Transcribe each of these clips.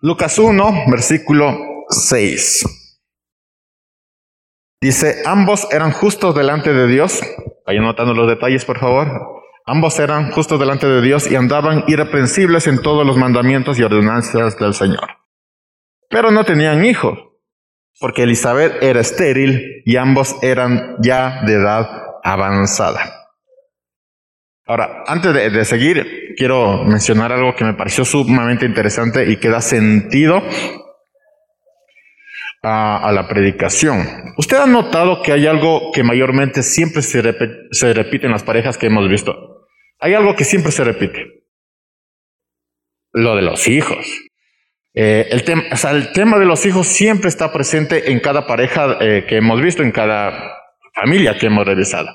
Lucas 1, versículo 6. Dice, ambos eran justos delante de Dios. Vayan notando los detalles, por favor. Ambos eran justos delante de Dios y andaban irreprensibles en todos los mandamientos y ordenanzas del Señor. Pero no tenían hijos, porque Elizabeth era estéril y ambos eran ya de edad avanzada. Ahora, antes de, seguir, quiero mencionar algo que me pareció sumamente interesante y que da sentido a, la predicación. ¿Usted ha notado que hay algo que mayormente siempre se, repite, en las parejas que hemos visto? Hay algo que siempre se repite. Lo de los hijos. Eh, el, tema, el tema de los hijos siempre está presente en cada pareja eh, que hemos visto, en cada familia que hemos revisado.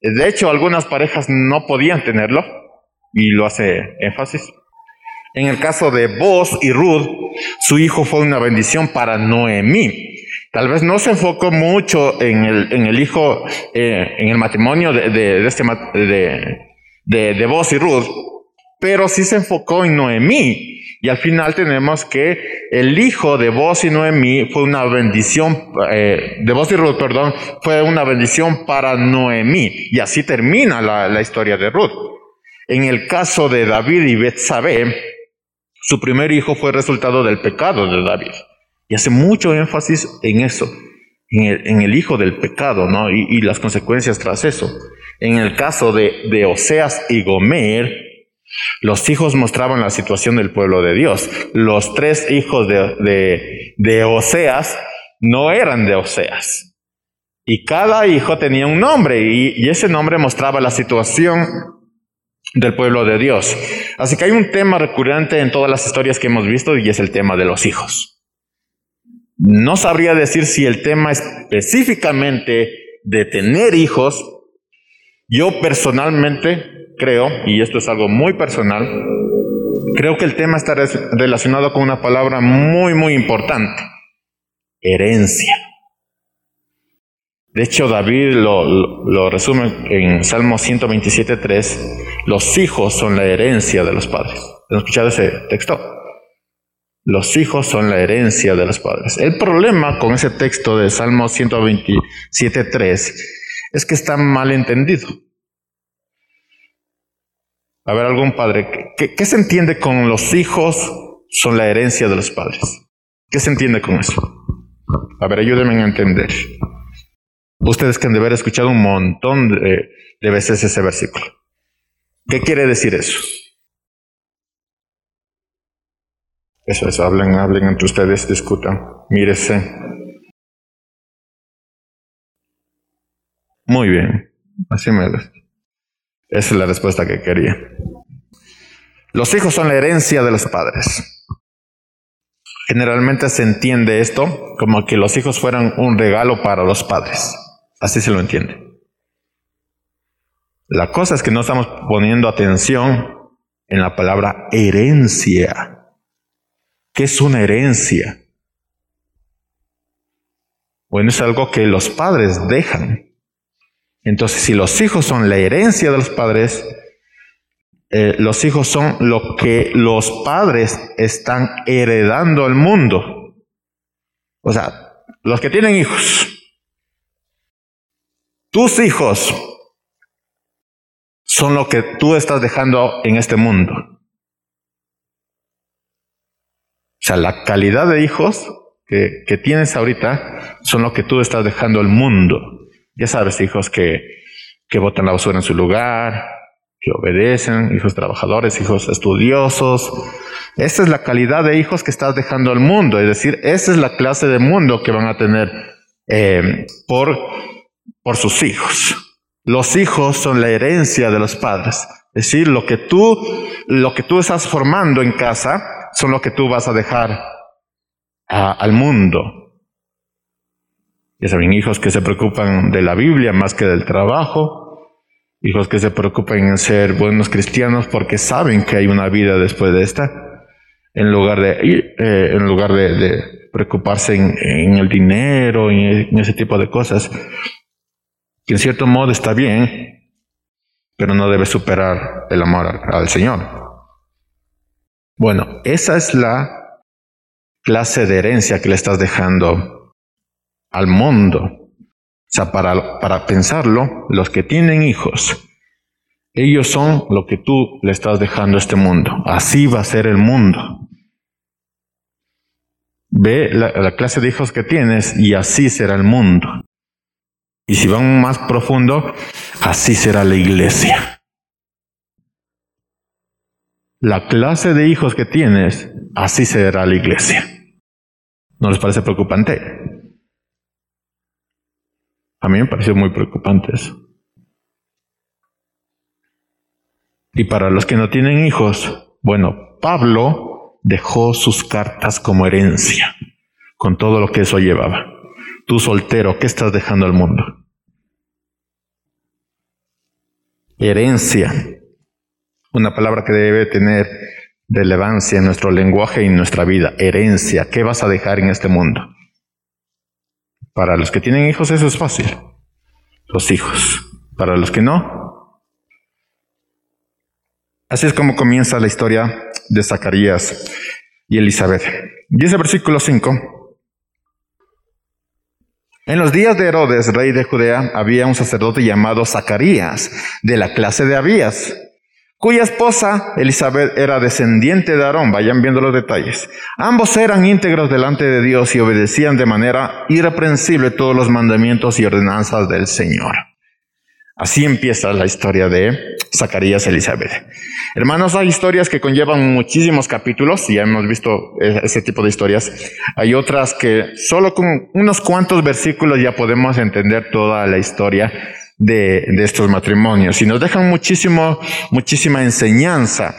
De hecho, algunas parejas no podían tenerlo y lo hace énfasis. En el caso de Boz y Ruth, su hijo fue una bendición para Noemí. Tal vez no se enfocó mucho en el, en el hijo, eh, en el matrimonio de, de, este, de, de, de y Ruth, pero sí se enfocó en Noemí. Y al final tenemos que el hijo de Boz y Noemí fue una bendición, eh, de Boz y Ruth, perdón, fue una bendición para Noemí. Y así termina la, la historia de Ruth. En el caso de David y Betsabé, su primer hijo fue resultado del pecado de David. Y hace mucho énfasis en eso, en el, en el hijo del pecado, ¿no? Y, y, las consecuencias tras eso. En el caso de, de Oseas y Gomer, los hijos mostraban la situación del pueblo de Dios. Los tres hijos de, de, Oseas no eran de Oseas. Y cada hijo tenía un nombre y, y ese nombre mostraba la situación del pueblo de Dios. Así que hay un tema recurrente en todas las historias que hemos visto y es el tema de los hijos. No sabría decir si el tema específicamente de tener hijos, yo personalmente creo, y esto es algo muy personal, creo que el tema está relacionado con una palabra muy, muy importante, herencia. De hecho, David lo, resume en Salmo 127.3, los hijos son la herencia de los padres. ¿Han escuchado ese texto? Los hijos son la herencia de los padres. El problema con ese texto de Salmo 127.3 es que está mal entendido. A ver, algún padre, ¿qué, se entiende con los hijos son la herencia de los padres? ¿Qué se entiende con eso? A ver, ayúdenme a entender. Ustedes que han de haber escuchado un montón de, veces ese versículo. ¿Qué quiere decir eso? Eso, eso, hablen, hablen entre ustedes, discutan, mírese. Muy bien, así me lo. Esa es la respuesta que quería. Los hijos son la herencia de los padres. Generalmente se entiende esto como que los hijos fueran un regalo para los padres. Así se lo entiende. La cosa es que no estamos poniendo atención en la palabra herencia. ¿Qué es una herencia? Bueno, es algo que los padres dejan. Entonces, si los hijos son la herencia de los padres, eh, los hijos son lo que los padres están heredando al mundo. O sea, los que tienen hijos. Tus hijos son lo que tú estás dejando en este mundo. O sea, la calidad de hijos que, que tienes ahorita son lo que tú estás dejando al mundo. Ya sabes, hijos que, que botan la basura en su lugar, que obedecen, hijos trabajadores, hijos estudiosos. Esa es la calidad de hijos que estás dejando al mundo, es decir, esa es la clase de mundo que van a tener eh, por, por sus hijos. Los hijos son la herencia de los padres. Es decir, lo que tú, lo que tú estás formando en casa son lo que tú vas a dejar al mundo. Ya saben, hijos que se preocupan de la Biblia más que del trabajo, hijos que se preocupan en ser buenos cristianos porque saben que hay una vida después de esta, en lugar de, eh, en lugar de, preocuparse en, el dinero, en, en ese tipo de cosas, que en cierto modo está bien, pero no debe superar el amor al Señor. Bueno, esa es la clase de herencia que le estás dejando al mundo. O sea, para, para pensarlo, los que tienen hijos, ellos son lo que tú le estás dejando a este mundo. Así va a ser el mundo. Ve la, la, clase de hijos que tienes y así será el mundo. Y si van más profundo, así será la iglesia. La clase de hijos que tienes, así será la iglesia. ¿No les parece preocupante? A mí me pareció muy preocupante eso. Y para los que no tienen hijos, bueno, Pablo dejó sus cartas como herencia, con todo lo que eso llevaba. Tú soltero, ¿qué estás dejando al mundo? Herencia, una palabra que debe tener relevancia en nuestro lenguaje y en nuestra vida. Herencia, ¿qué vas a dejar en este mundo? Para los que tienen hijos eso es fácil, los hijos. Para los que no, Así es como comienza la historia de Zacarías y Elizabeth. Dice versículo 5. En los días de Herodes, rey de Judea, había un sacerdote llamado Zacarías, de la clase de Abías, cuya esposa Elizabeth era descendiente de Aarón. Vayan viendo los detalles. Ambos eran íntegros delante de Dios y obedecían de manera irreprensible todos los mandamientos y ordenanzas del Señor. Así empieza la historia de Zacarías Elizabeth. Hermanos, hay historias que conllevan muchísimos capítulos, y ya hemos visto ese tipo de historias. Hay otras que solo con unos cuantos versículos ya podemos entender toda la historia de, estos matrimonios y nos dejan muchísimo, muchísima enseñanza.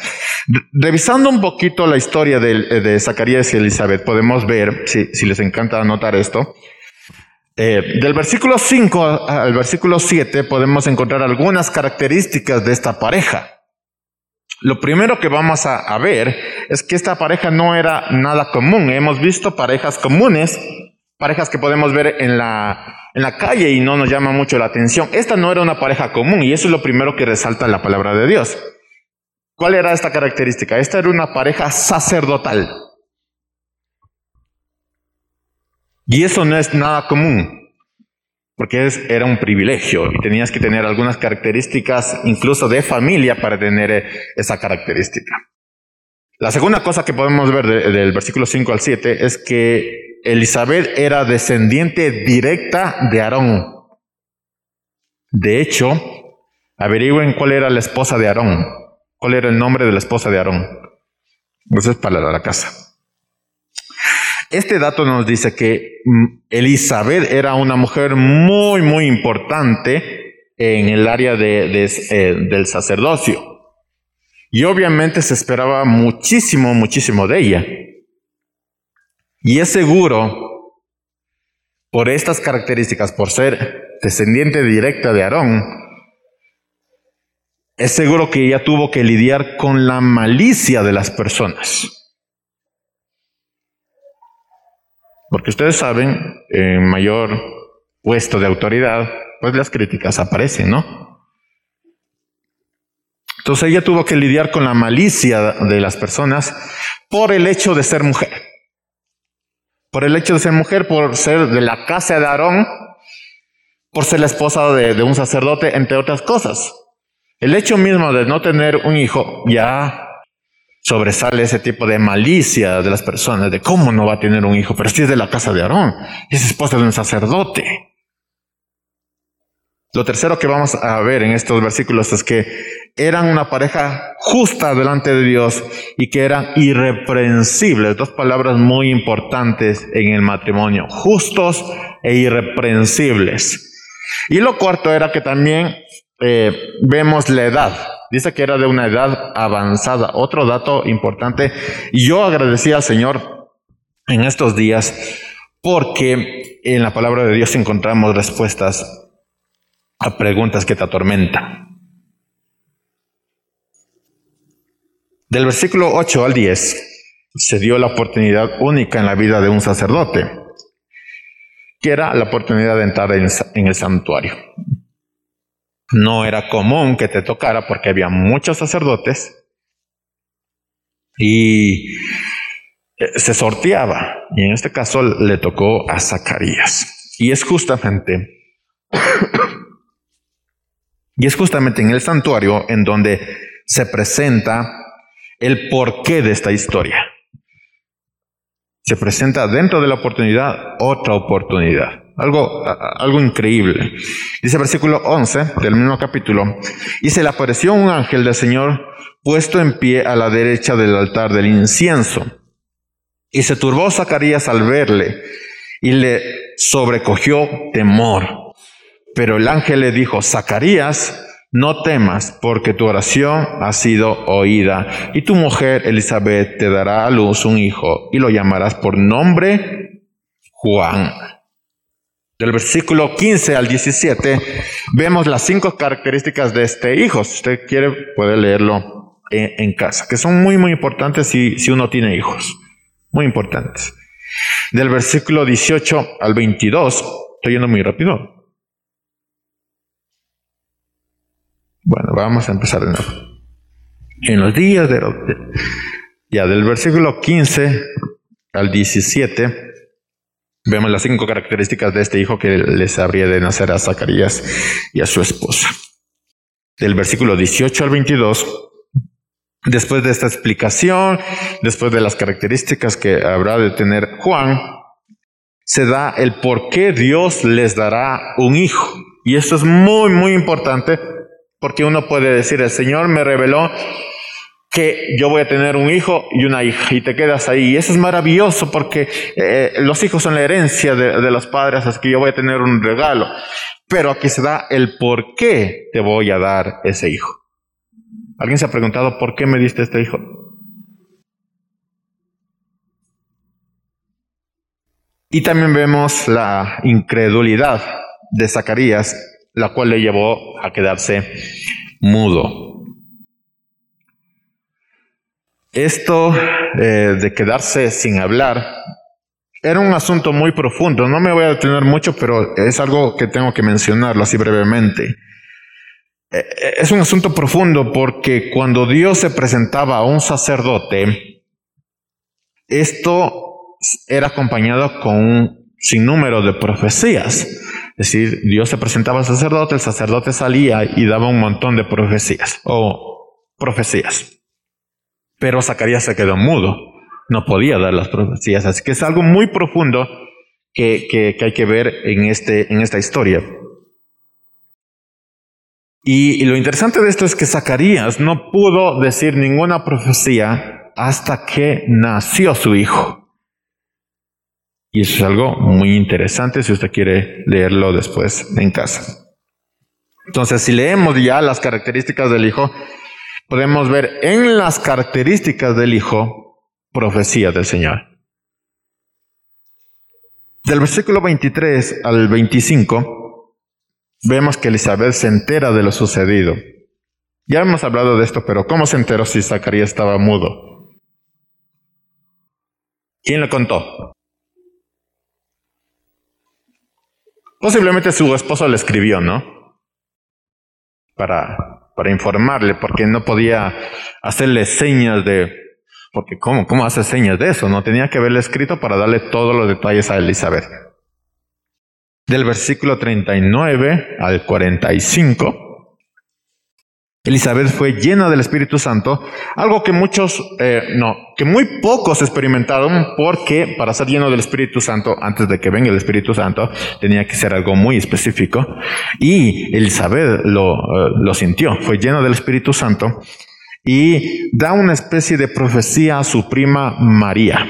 Revisando un poquito la historia de, de Zacarías y Elizabeth, podemos ver, si, si les encanta anotar esto, eh, del versículo 5 al versículo 7 podemos encontrar algunas características de esta pareja. Lo primero que vamos a, ver es que esta pareja no era nada común. Hemos visto parejas comunes, parejas que podemos ver en la, en la calle y no nos llama mucho la atención. Esta no era una pareja común y eso es lo primero que resalta la palabra de Dios. ¿Cuál era esta característica? Esta era una pareja sacerdotal. Y eso no es nada común, porque era un privilegio y tenías que tener algunas características incluso de familia para tener eh, esa característica. La segunda cosa que podemos ver del versículo 5 al 7 es que Elizabeth era descendiente directa de Aarón. De hecho, averigüen cuál era la esposa de Aarón, cuál era el nombre de la esposa de Aarón. Eso es para la casa. Este dato nos dice que mm, Elizabeth era una mujer muy, muy importante en el área de, eh, del sacerdocio. Y obviamente se esperaba muchísimo, muchísimo de ella. Y es seguro, por estas características, por ser descendiente directa de Aarón, es seguro que ella tuvo que lidiar con la malicia de las personas. Porque ustedes saben, en mayor puesto de autoridad, pues las críticas aparecen, ¿no? Entonces ella tuvo que lidiar con la malicia de las personas por el hecho de ser mujer. Por el hecho de ser mujer, por ser de la casa de Aarón, por ser la esposa de, un sacerdote, entre otras cosas. El hecho mismo de no tener un hijo ya sobresale ese tipo de malicia de las personas, de cómo no va a tener un hijo, pero si es de la casa de Aarón, es esposa de un sacerdote. Lo tercero que vamos a ver en estos versículos es que eran una pareja justa delante de Dios y que eran irreprensibles. Dos palabras muy importantes en el matrimonio, justos e irreprensibles. Y lo cuarto era que también eh, vemos la edad. Dice que era de una edad avanzada. Otro dato importante. Yo agradecí al Señor en estos días porque en la palabra de Dios encontramos respuestas a preguntas que te atormentan. Del versículo 8 al 10 se dio la oportunidad única en la vida de un sacerdote, que era la oportunidad de entrar en el santuario. No era común que te tocara porque había muchos sacerdotes y eh, se sorteaba y en este caso le tocó a Zacarías. Y es justamente y es justamente en el santuario en donde se presenta el porqué de esta historia. Se presenta dentro de la oportunidad otra oportunidad. Algo, algo increíble. Dice versículo 11 del mismo capítulo. Y se le apareció un ángel del Señor puesto en pie a la derecha del altar del incienso. Y se turbó Zacarías al verle y le sobrecogió temor. Pero el ángel le dijo, Zacarías, no temas, porque tu oración ha sido oída, y tu mujer Elizabeth te dará a luz un hijo, y lo llamarás por nombre Juan. Del versículo 15 al 17 vemos las cinco características de este hijo. Si usted quiere, puede leerlo en, casa, que son muy, muy importantes si, si uno tiene hijos. Muy importantes. Del versículo 18 al 22, estoy yendo muy rápido. Bueno, vamos a empezar de nuevo. En los días de... Ya del versículo 15 al 17 vemos las cinco características de este hijo que les habría de nacer a Zacarías y a su esposa. Del versículo 18 al 22, después de esta explicación, después de las características que habrá de tener Juan, se da el por qué Dios les dará un hijo. Y esto es muy, muy importante porque uno puede decir, el Señor me reveló que yo voy a tener un hijo y una hija y te quedas ahí. Y eso es maravilloso porque eh, los hijos son la herencia de, de, los padres, así que yo voy a tener un regalo. Pero aquí se da el por qué te voy a dar ese hijo. ¿Alguien se ha preguntado por qué me diste este hijo? Y también vemos la incredulidad de Zacarías la cual le llevó a quedarse mudo. Esto eh, de quedarse sin hablar era un asunto muy profundo. No me voy a detener mucho, pero es algo que tengo que mencionarlo así brevemente. Eh, es un asunto profundo porque cuando Dios se presentaba a un sacerdote, esto era acompañado con un sinnúmero de profecías. Es decir, Dios se presentaba al sacerdote, el sacerdote salía y daba un montón de profecías o profecías. Pero Zacarías se quedó mudo, no podía dar las profecías, así que es algo muy profundo que, hay que ver en, este, en esta historia. Y lo interesante de esto es que Zacarías no pudo decir ninguna profecía hasta que nació su hijo. Y eso es algo muy interesante si usted quiere leerlo después en casa. Entonces, si leemos ya las características del Hijo, podemos ver en las características del Hijo profecía del Señor. Del versículo 23 al 25, vemos que Elizabeth se entera de lo sucedido. Ya hemos hablado de esto, pero ¿cómo se enteró si Zacarías estaba mudo? ¿Quién le contó? Posiblemente su esposo le escribió, ¿no? Para, para informarle, porque no podía hacerle señas de... Porque ¿cómo? ¿Cómo hace señas de eso? No tenía que haberle escrito para darle todos los detalles a Elizabeth. Del versículo 39 al 45 Elizabeth fue llena del Espíritu Santo, algo que muchos, eh, no, que muy pocos experimentaron porque para ser lleno del Espíritu Santo, antes de que venga el Espíritu Santo, tenía que ser algo muy específico. Y Elizabeth lo, eh, lo sintió, fue llena del Espíritu Santo y da una especie de profecía a su prima María,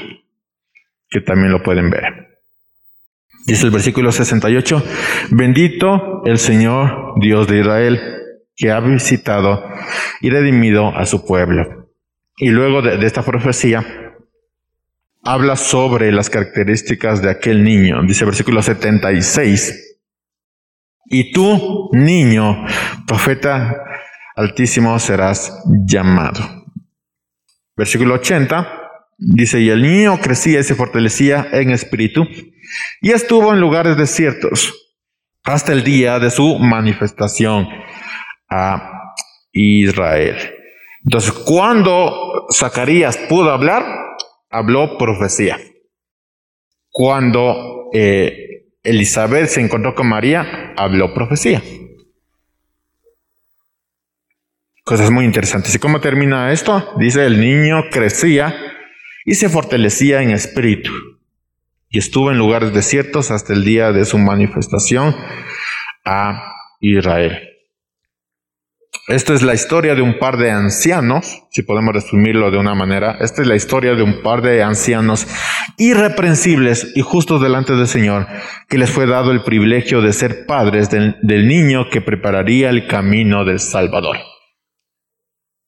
que también lo pueden ver. Dice el versículo 68, bendito el Señor Dios de Israel que ha visitado y redimido a su pueblo. Y luego de, esta profecía, habla sobre las características de aquel niño. Dice versículo 76. Y tú, niño, profeta altísimo, serás llamado. Versículo 80. Dice, y el niño crecía y se fortalecía en espíritu y estuvo en lugares desiertos hasta el día de su manifestación a Israel. Entonces, cuando Zacarías pudo hablar, habló profecía. Cuando eh, Elizabeth se encontró con María, habló profecía. Cosas muy interesantes. ¿Y cómo termina esto? Dice, el niño crecía y se fortalecía en espíritu y estuvo en lugares desiertos hasta el día de su manifestación a Israel. Esta es la historia de un par de ancianos, si podemos resumirlo de una manera. Esta es la historia de un par de ancianos irreprensibles y justos delante del Señor, que les fue dado el privilegio de ser padres del, del niño que prepararía el camino del Salvador.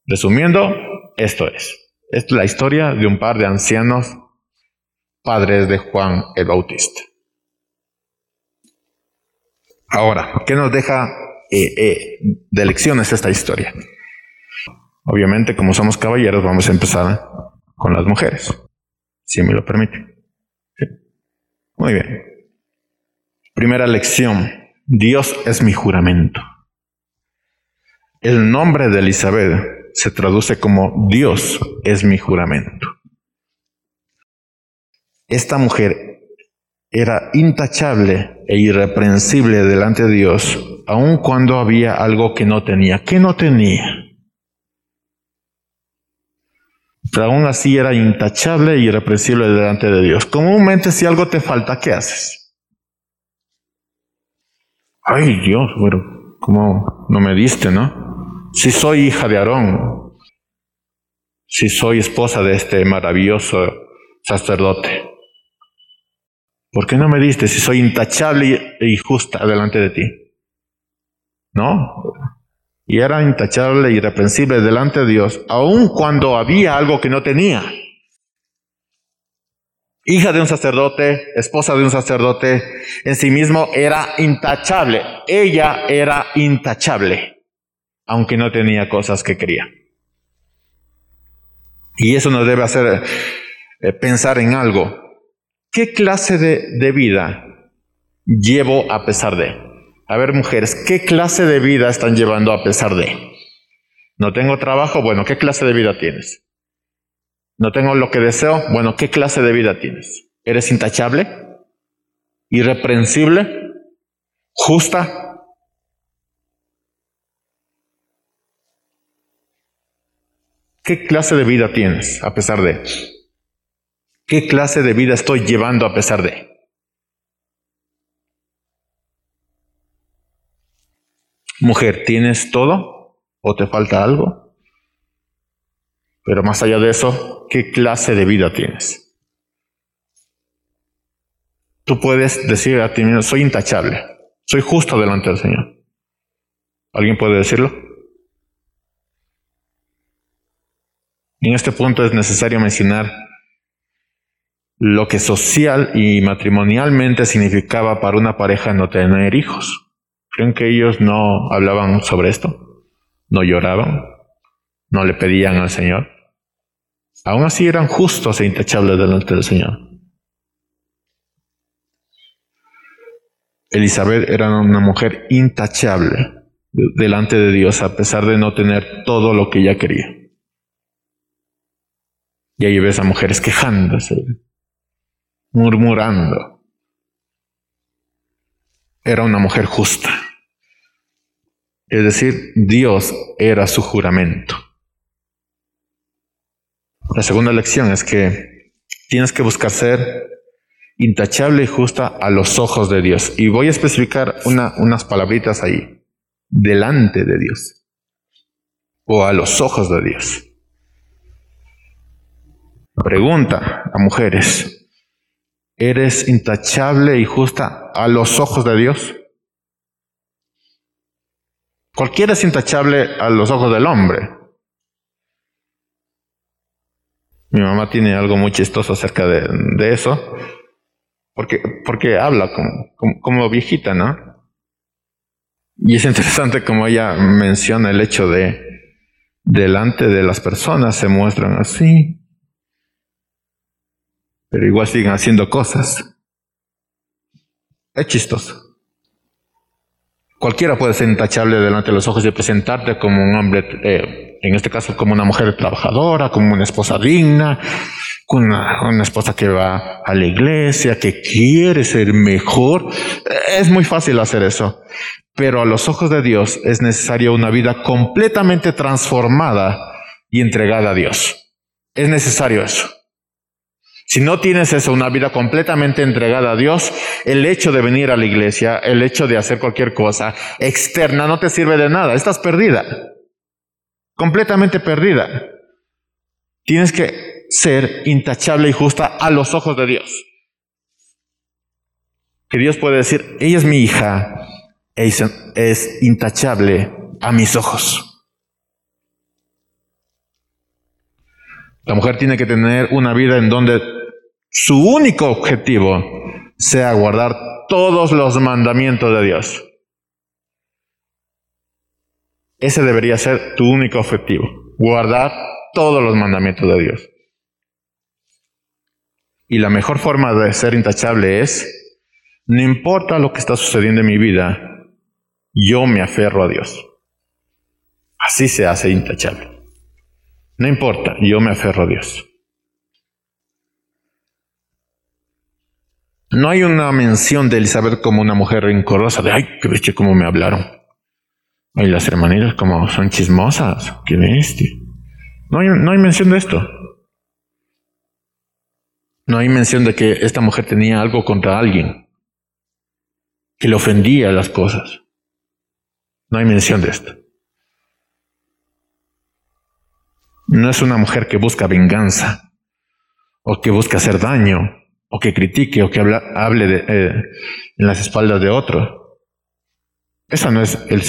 Resumiendo, esto es. Esta es la historia de un par de ancianos padres de Juan el Bautista. Ahora, ¿qué nos deja eh, eh, de lecciones esta historia. Obviamente, como somos caballeros, vamos a empezar con las mujeres, si me lo permite. Muy bien. Primera lección. Dios es mi juramento. El nombre de Elizabeth se traduce como Dios es mi juramento. Esta mujer era intachable e irreprensible delante de Dios, aun cuando había algo que no tenía. ¿Qué no tenía? Pero aún así era intachable e irreprensible delante de Dios. Comúnmente si algo te falta, ¿qué haces? Ay Dios, bueno, ¿cómo no me diste, no? Si soy hija de Aarón, si soy esposa de este maravilloso sacerdote, ¿Por qué no me diste si soy intachable y justa delante de ti? ¿No? Y era intachable y irreprensible delante de Dios, aun cuando había algo que no tenía. Hija de un sacerdote, esposa de un sacerdote, en sí mismo era intachable. Ella era intachable, aunque no tenía cosas que quería. Y eso nos debe hacer eh, pensar en algo. ¿Qué clase de, vida llevo a pesar de? A ver, mujeres, ¿qué clase de vida están llevando a pesar de? No tengo trabajo, bueno, ¿qué clase de vida tienes? No tengo lo que deseo, bueno, ¿qué clase de vida tienes? ¿Eres intachable? ¿Irreprensible? ¿Justa? ¿Qué clase de vida tienes a pesar de? ¿Qué clase de vida estoy llevando a pesar de? Mujer, ¿tienes todo o te falta algo? Pero más allá de eso, ¿qué clase de vida tienes? Tú puedes decir a ti mismo, soy intachable, soy justo delante del Señor. ¿Alguien puede decirlo? En este punto es necesario mencionar lo que social y matrimonialmente significaba para una pareja no tener hijos. ¿Creen que ellos no hablaban sobre esto? ¿No lloraban? ¿No le pedían al Señor? Aún así eran justos e intachables delante del Señor. Elizabeth era una mujer intachable delante de Dios a pesar de no tener todo lo que ella quería. Y ahí ves a mujeres quejándose, murmurando. Era una mujer justa. Es decir, Dios era su juramento. La segunda lección es que tienes que buscar ser intachable y justa a los ojos de Dios. Y voy a especificar unas palabritas ahí. Delante de Dios. O a los ojos de Dios. Pregunta a mujeres. ¿Eres intachable y justa a los ojos de Dios? Cualquiera es intachable a los ojos del hombre. Mi mamá tiene algo muy chistoso acerca de, eso, porque, porque habla como, como, viejita, ¿no? Y es interesante como ella menciona el hecho de delante de las personas se muestran así, pero igual siguen haciendo cosas. Es chistoso. Cualquiera puede ser intachable delante de los ojos y presentarte como un hombre, eh, en este caso como una mujer trabajadora, como una esposa digna, una, una, esposa que va a la iglesia, que quiere ser mejor. Es muy fácil hacer eso. Pero a los ojos de Dios es necesaria una vida completamente transformada y entregada a Dios. Es necesario eso. Si no tienes eso, una vida completamente entregada a Dios, el hecho de venir a la iglesia, el hecho de hacer cualquier cosa externa no te sirve de nada. Estás perdida. Completamente perdida. Tienes que ser intachable y justa a los ojos de Dios. Que Dios puede decir, ella es mi hija, es, es intachable a mis ojos. La mujer tiene que tener una vida en donde su único objetivo sea guardar todos los mandamientos de Dios. Ese debería ser tu único objetivo, guardar todos los mandamientos de Dios. Y la mejor forma de ser intachable es, no importa lo que está sucediendo en mi vida, yo me aferro a Dios. Así se hace intachable. No importa, yo me aferro a Dios. No hay una mención de Elizabeth como una mujer rencorosa, de ay, qué bestia cómo me hablaron. Ay, las hermanitas como son chismosas, qué bestia. No hay, no hay mención de esto. No hay mención de que esta mujer tenía algo contra alguien, que le ofendía las cosas. No hay mención de esto. No es una mujer que busca venganza o que busca hacer daño o que critique o que hable de, eh, en las espaldas de otro. Esa no es el.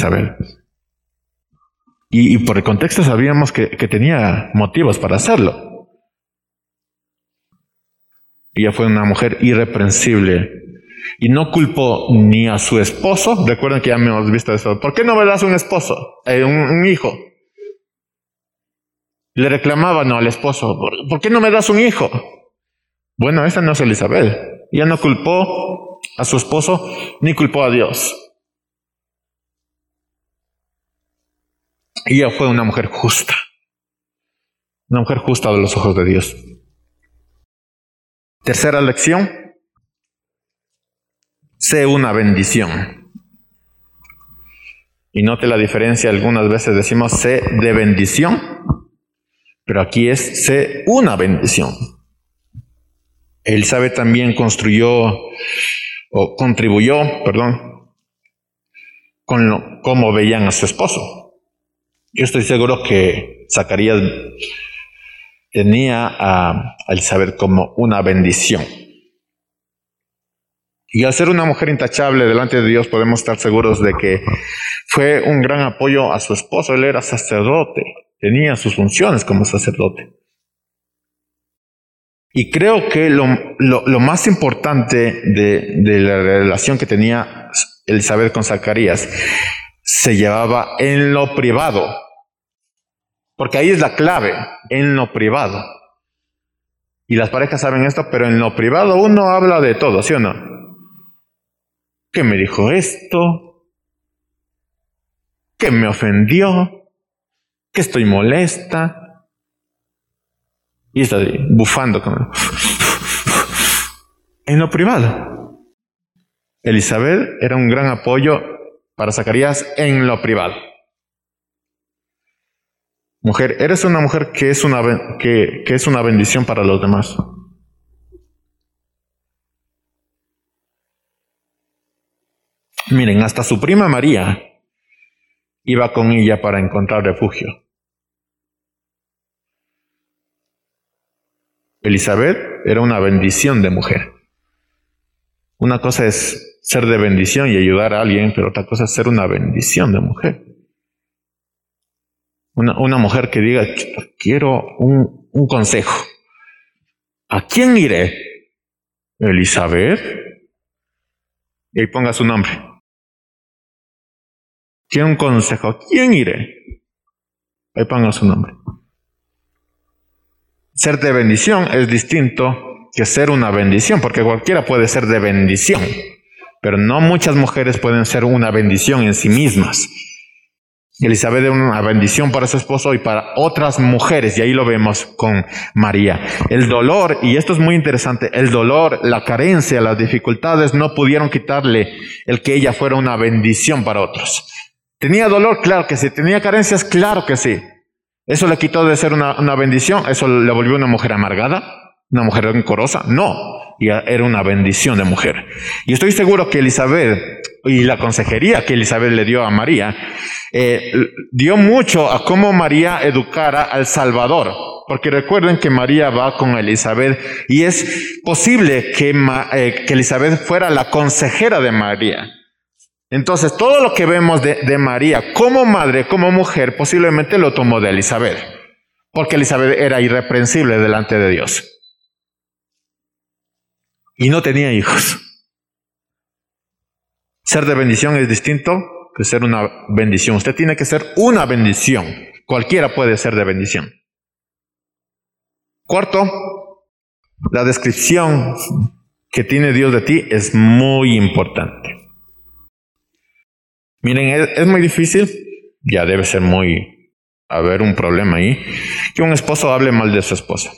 Y, por el contexto sabíamos que, que, tenía motivos para hacerlo. Ella fue una mujer irreprensible y no culpó ni a su esposo. Recuerden que ya hemos visto eso. ¿Por qué no me das un esposo, eh, un hijo? Le reclamaban al esposo, ¿por qué no me das un hijo? Bueno, esa no es Elizabeth. Ella no culpó a su esposo ni culpó a Dios. Ella fue una mujer justa. Una mujer justa de los ojos de Dios. Tercera lección. Sé una bendición. Y note la diferencia, algunas veces decimos sé de bendición pero aquí es una bendición. sabe también construyó o contribuyó, perdón, con lo, cómo veían a su esposo. Yo estoy seguro que Zacarías tenía a, a Elizabeth como una bendición. Y al ser una mujer intachable delante de Dios podemos estar seguros de que fue un gran apoyo a su esposo. Él era sacerdote tenía sus funciones como sacerdote. Y creo que lo, más importante de, de, la relación que tenía Elizabeth con Zacarías se llevaba en lo privado. Porque ahí es la clave, en lo privado. Y las parejas saben esto, pero en lo privado uno habla de todo, ¿sí o no? ¿Qué me dijo esto? ¿Qué me ofendió? Que estoy molesta. Y está bufando como... en lo privado. Elizabeth era un gran apoyo para Zacarías en lo privado. Mujer, eres una mujer que es una, que, que es una bendición para los demás. Miren, hasta su prima María iba con ella para encontrar refugio. Elizabeth era una bendición de mujer. Una cosa es ser de bendición y ayudar a alguien, pero otra cosa es ser una bendición de mujer. Una, mujer que diga, quiero un, un consejo. ¿A quién iré? Elizabeth. Y ahí ponga su nombre. Quiero un consejo. ¿A quién iré? Ahí ponga su nombre. Ser de bendición es distinto que ser una bendición, porque cualquiera puede ser de bendición, pero no muchas mujeres pueden ser una bendición en sí mismas. Elizabeth era una bendición para su esposo y para otras mujeres, y ahí lo vemos con María. El dolor, y esto es muy interesante, el dolor, la carencia, las dificultades no pudieron quitarle el que ella fuera una bendición para otros. ¿Tenía dolor? Claro que sí. ¿Tenía carencias? Claro que sí. ¿Eso le quitó de ser una, una bendición? ¿Eso le volvió una mujer amargada? ¿Una mujer rencorosa? No, era una bendición de mujer. Y estoy seguro que Elizabeth y la consejería que Elizabeth le dio a María, eh, dio mucho a cómo María educara al Salvador. Porque recuerden que María va con Elizabeth y es posible que, eh, que Elizabeth fuera la consejera de María. Entonces, todo lo que vemos de, María como madre, como mujer, posiblemente lo tomó de Elizabeth, porque Elizabeth era irreprensible delante de Dios. Y no tenía hijos. Ser de bendición es distinto que ser una bendición. Usted tiene que ser una bendición. Cualquiera puede ser de bendición. Cuarto, la descripción que tiene Dios de ti es muy importante. Miren, es, muy difícil, ya debe ser muy, haber un problema ahí, que un esposo hable mal de su esposa.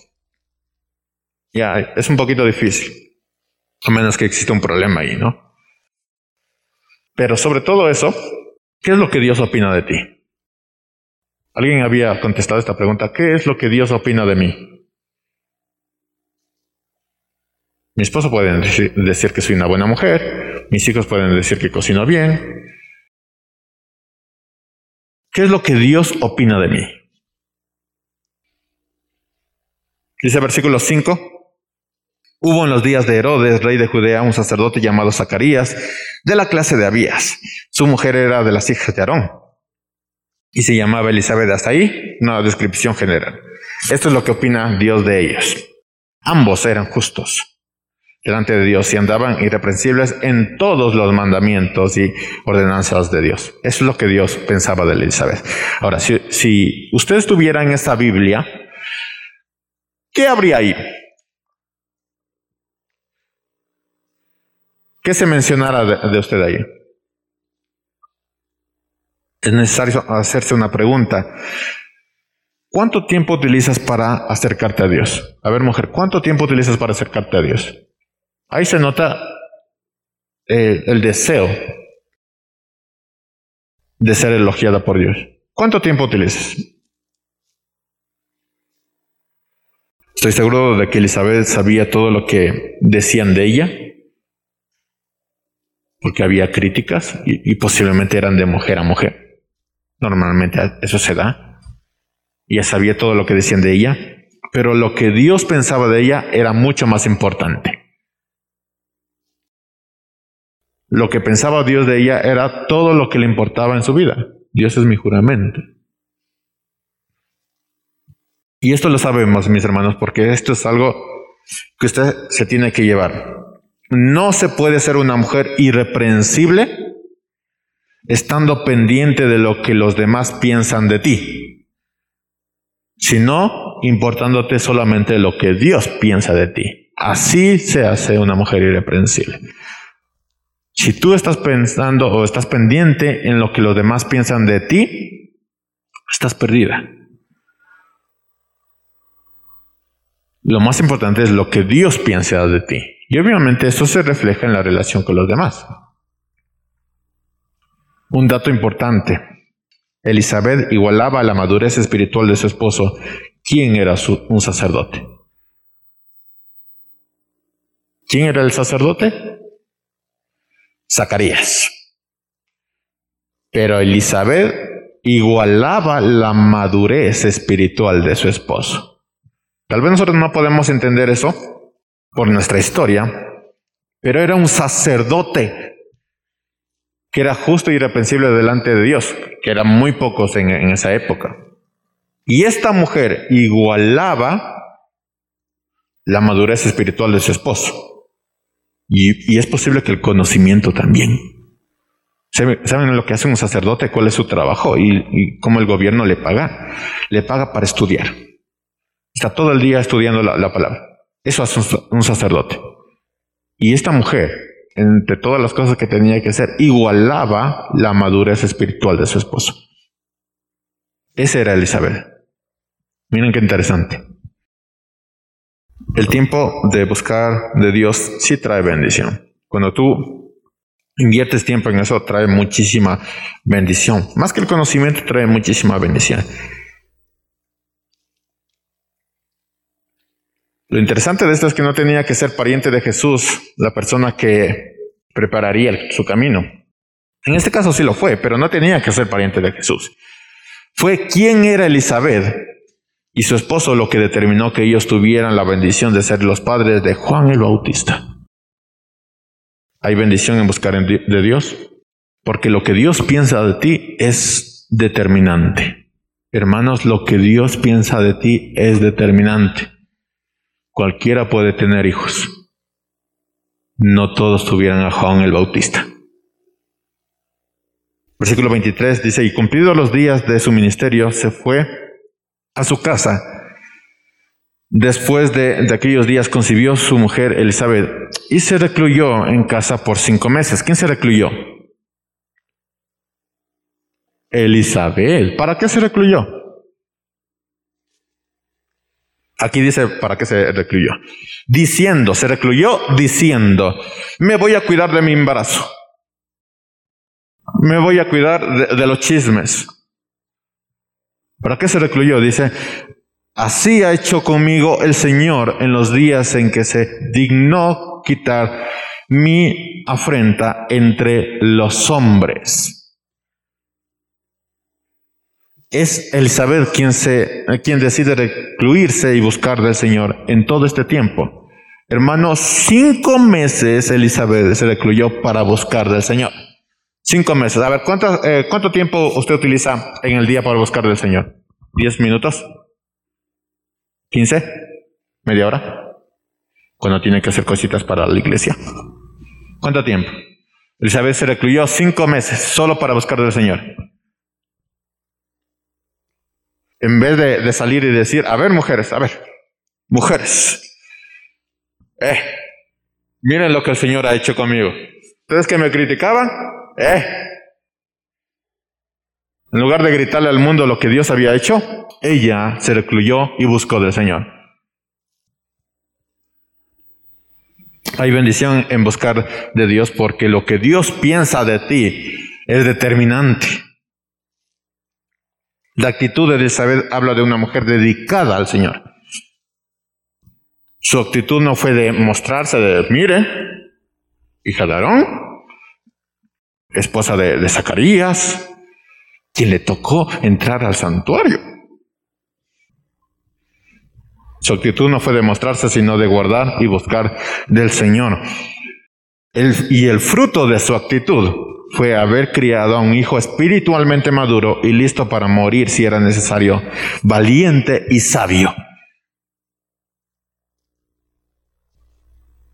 Ya, es un poquito difícil, a menos que exista un problema ahí, ¿no? Pero sobre todo eso, ¿qué es lo que Dios opina de ti? Alguien había contestado esta pregunta, ¿qué es lo que Dios opina de mí? Mi esposo puede decir que soy una buena mujer, mis hijos pueden decir que cocino bien, ¿Qué es lo que Dios opina de mí? Dice versículo 5. Hubo en los días de Herodes, rey de Judea, un sacerdote llamado Zacarías, de la clase de Abías. Su mujer era de las hijas de Aarón. Y se llamaba Elizabeth hasta ahí, una descripción general. Esto es lo que opina Dios de ellos. Ambos eran justos delante de Dios y andaban irreprensibles en todos los mandamientos y ordenanzas de Dios. Eso es lo que Dios pensaba de Elizabeth. Ahora, si, si usted estuviera en esta Biblia, ¿qué habría ahí? ¿Qué se mencionara de, de usted ahí? Es necesario hacerse una pregunta. ¿Cuánto tiempo utilizas para acercarte a Dios? A ver, mujer, ¿cuánto tiempo utilizas para acercarte a Dios? Ahí se nota eh, el deseo de ser elogiada por Dios. ¿Cuánto tiempo utilizas? Estoy seguro de que Elizabeth sabía todo lo que decían de ella, porque había críticas y, y posiblemente eran de mujer a mujer. Normalmente eso se da. Ella sabía todo lo que decían de ella, pero lo que Dios pensaba de ella era mucho más importante. Lo que pensaba Dios de ella era todo lo que le importaba en su vida. Dios es mi juramento. Y esto lo sabemos, mis hermanos, porque esto es algo que usted se tiene que llevar. No se puede ser una mujer irreprensible estando pendiente de lo que los demás piensan de ti, sino importándote solamente lo que Dios piensa de ti. Así se hace una mujer irreprensible. Si tú estás pensando o estás pendiente en lo que los demás piensan de ti, estás perdida. Lo más importante es lo que Dios piensa de ti. Y obviamente eso se refleja en la relación con los demás. Un dato importante. Elizabeth igualaba la madurez espiritual de su esposo, quien era un sacerdote. ¿Quién era el sacerdote? Zacarías. Pero Elizabeth igualaba la madurez espiritual de su esposo. Tal vez nosotros no podemos entender eso por nuestra historia, pero era un sacerdote que era justo y irreprensible delante de Dios, que eran muy pocos en, esa época. Y esta mujer igualaba la madurez espiritual de su esposo. Y, es posible que el conocimiento también. ¿Saben lo que hace un sacerdote? ¿Cuál es su trabajo? Y, cómo el gobierno le paga. Le paga para estudiar. Está todo el día estudiando la, palabra. Eso hace un, sacerdote. Y esta mujer, entre todas las cosas que tenía que hacer, igualaba la madurez espiritual de su esposo. Esa era Elizabeth. Miren qué interesante. El tiempo de buscar de Dios sí trae bendición. Cuando tú inviertes tiempo en eso, trae muchísima bendición. Más que el conocimiento, trae muchísima bendición. Lo interesante de esto es que no tenía que ser pariente de Jesús la persona que prepararía su camino. En este caso sí lo fue, pero no tenía que ser pariente de Jesús. Fue quien era Elizabeth y su esposo lo que determinó que ellos tuvieran la bendición de ser los padres de Juan el Bautista. Hay bendición en buscar de Dios, porque lo que Dios piensa de ti es determinante. Hermanos, lo que Dios piensa de ti es determinante. Cualquiera puede tener hijos. No todos tuvieran a Juan el Bautista. Versículo 23 dice, y cumplidos los días de su ministerio, se fue a su casa. Después de, aquellos días concibió su mujer Elizabeth y se recluyó en casa por cinco meses. ¿Quién se recluyó? Elizabeth. ¿Para qué se recluyó? Aquí dice para qué se recluyó. Diciendo, se recluyó diciendo, me voy a cuidar de mi embarazo. Me voy a cuidar de, los chismes. ¿Para qué se recluyó? Dice, así ha hecho conmigo el Señor en los días en que se dignó quitar mi afrenta entre los hombres. Es Elizabeth quien, se, quien decide recluirse y buscar del Señor en todo este tiempo. Hermanos, cinco meses Elizabeth se recluyó para buscar del Señor. Cinco meses. A ver, ¿cuánto, eh, ¿cuánto tiempo usted utiliza en el día para buscar del Señor? ¿Diez minutos? ¿Quince? ¿Media hora? Cuando tiene que hacer cositas para la iglesia. ¿Cuánto tiempo? Elizabeth se recluyó cinco meses solo para buscar del Señor. En vez de, salir y decir, a ver mujeres, a ver, mujeres, eh, miren lo que el Señor ha hecho conmigo. Ustedes que me criticaban, eh, en lugar de gritarle al mundo lo que Dios había hecho, ella se recluyó y buscó del Señor. Hay bendición en buscar de Dios porque lo que Dios piensa de ti es determinante. La actitud de Elizabeth habla de una mujer dedicada al Señor. Su actitud no fue de mostrarse de, mire, hija de Aarón, esposa de, Zacarías, quien le tocó entrar al santuario. Su actitud no fue de mostrarse, sino de guardar y buscar del Señor. y el fruto de su actitud fue haber criado a un hijo espiritualmente maduro y listo para morir si era necesario, valiente y sabio.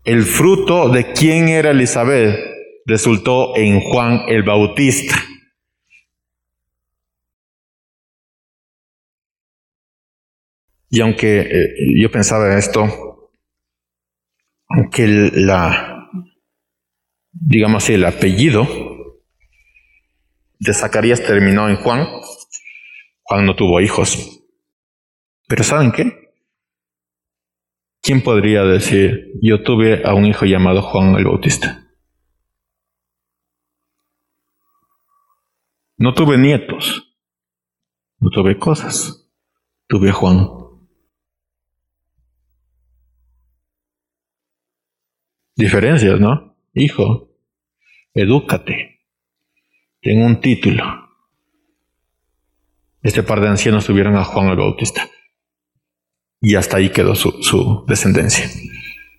El fruto de quién era Elizabeth resultó en Juan el Bautista. Y aunque eh, yo pensaba en esto, aunque la, digamos así, el apellido de Zacarías terminó en Juan. Juan no tuvo hijos. Pero ¿saben qué? ¿Quién podría decir, yo tuve a un hijo llamado Juan el Bautista? No tuve nietos, no tuve cosas, tuve a Juan. Diferencias, ¿no? Hijo, edúcate, en un título. Este par de ancianos tuvieron a Juan el Bautista. Y hasta ahí quedó su, su descendencia.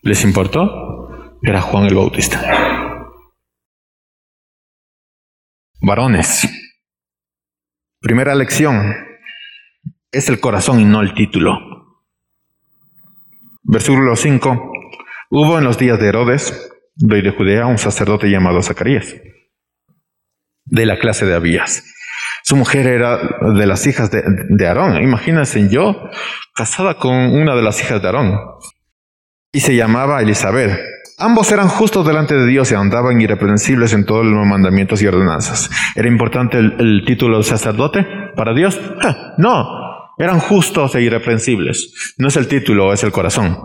¿Les importó? Era Juan el Bautista. Varones. Primera lección. Es el corazón y no el título. Versículo 5. Hubo en los días de Herodes, rey de Judea, un sacerdote llamado Zacarías de la clase de Abías. Su mujer era de las hijas de, de, Aarón. Imagínense yo casada con una de las hijas de Aarón. Y se llamaba Elizabeth. Ambos eran justos delante de Dios y andaban irreprensibles en todos los mandamientos y ordenanzas. ¿Era importante el, título de sacerdote? para Dios? No, eran justos e irreprensibles. No es el título, es el corazón.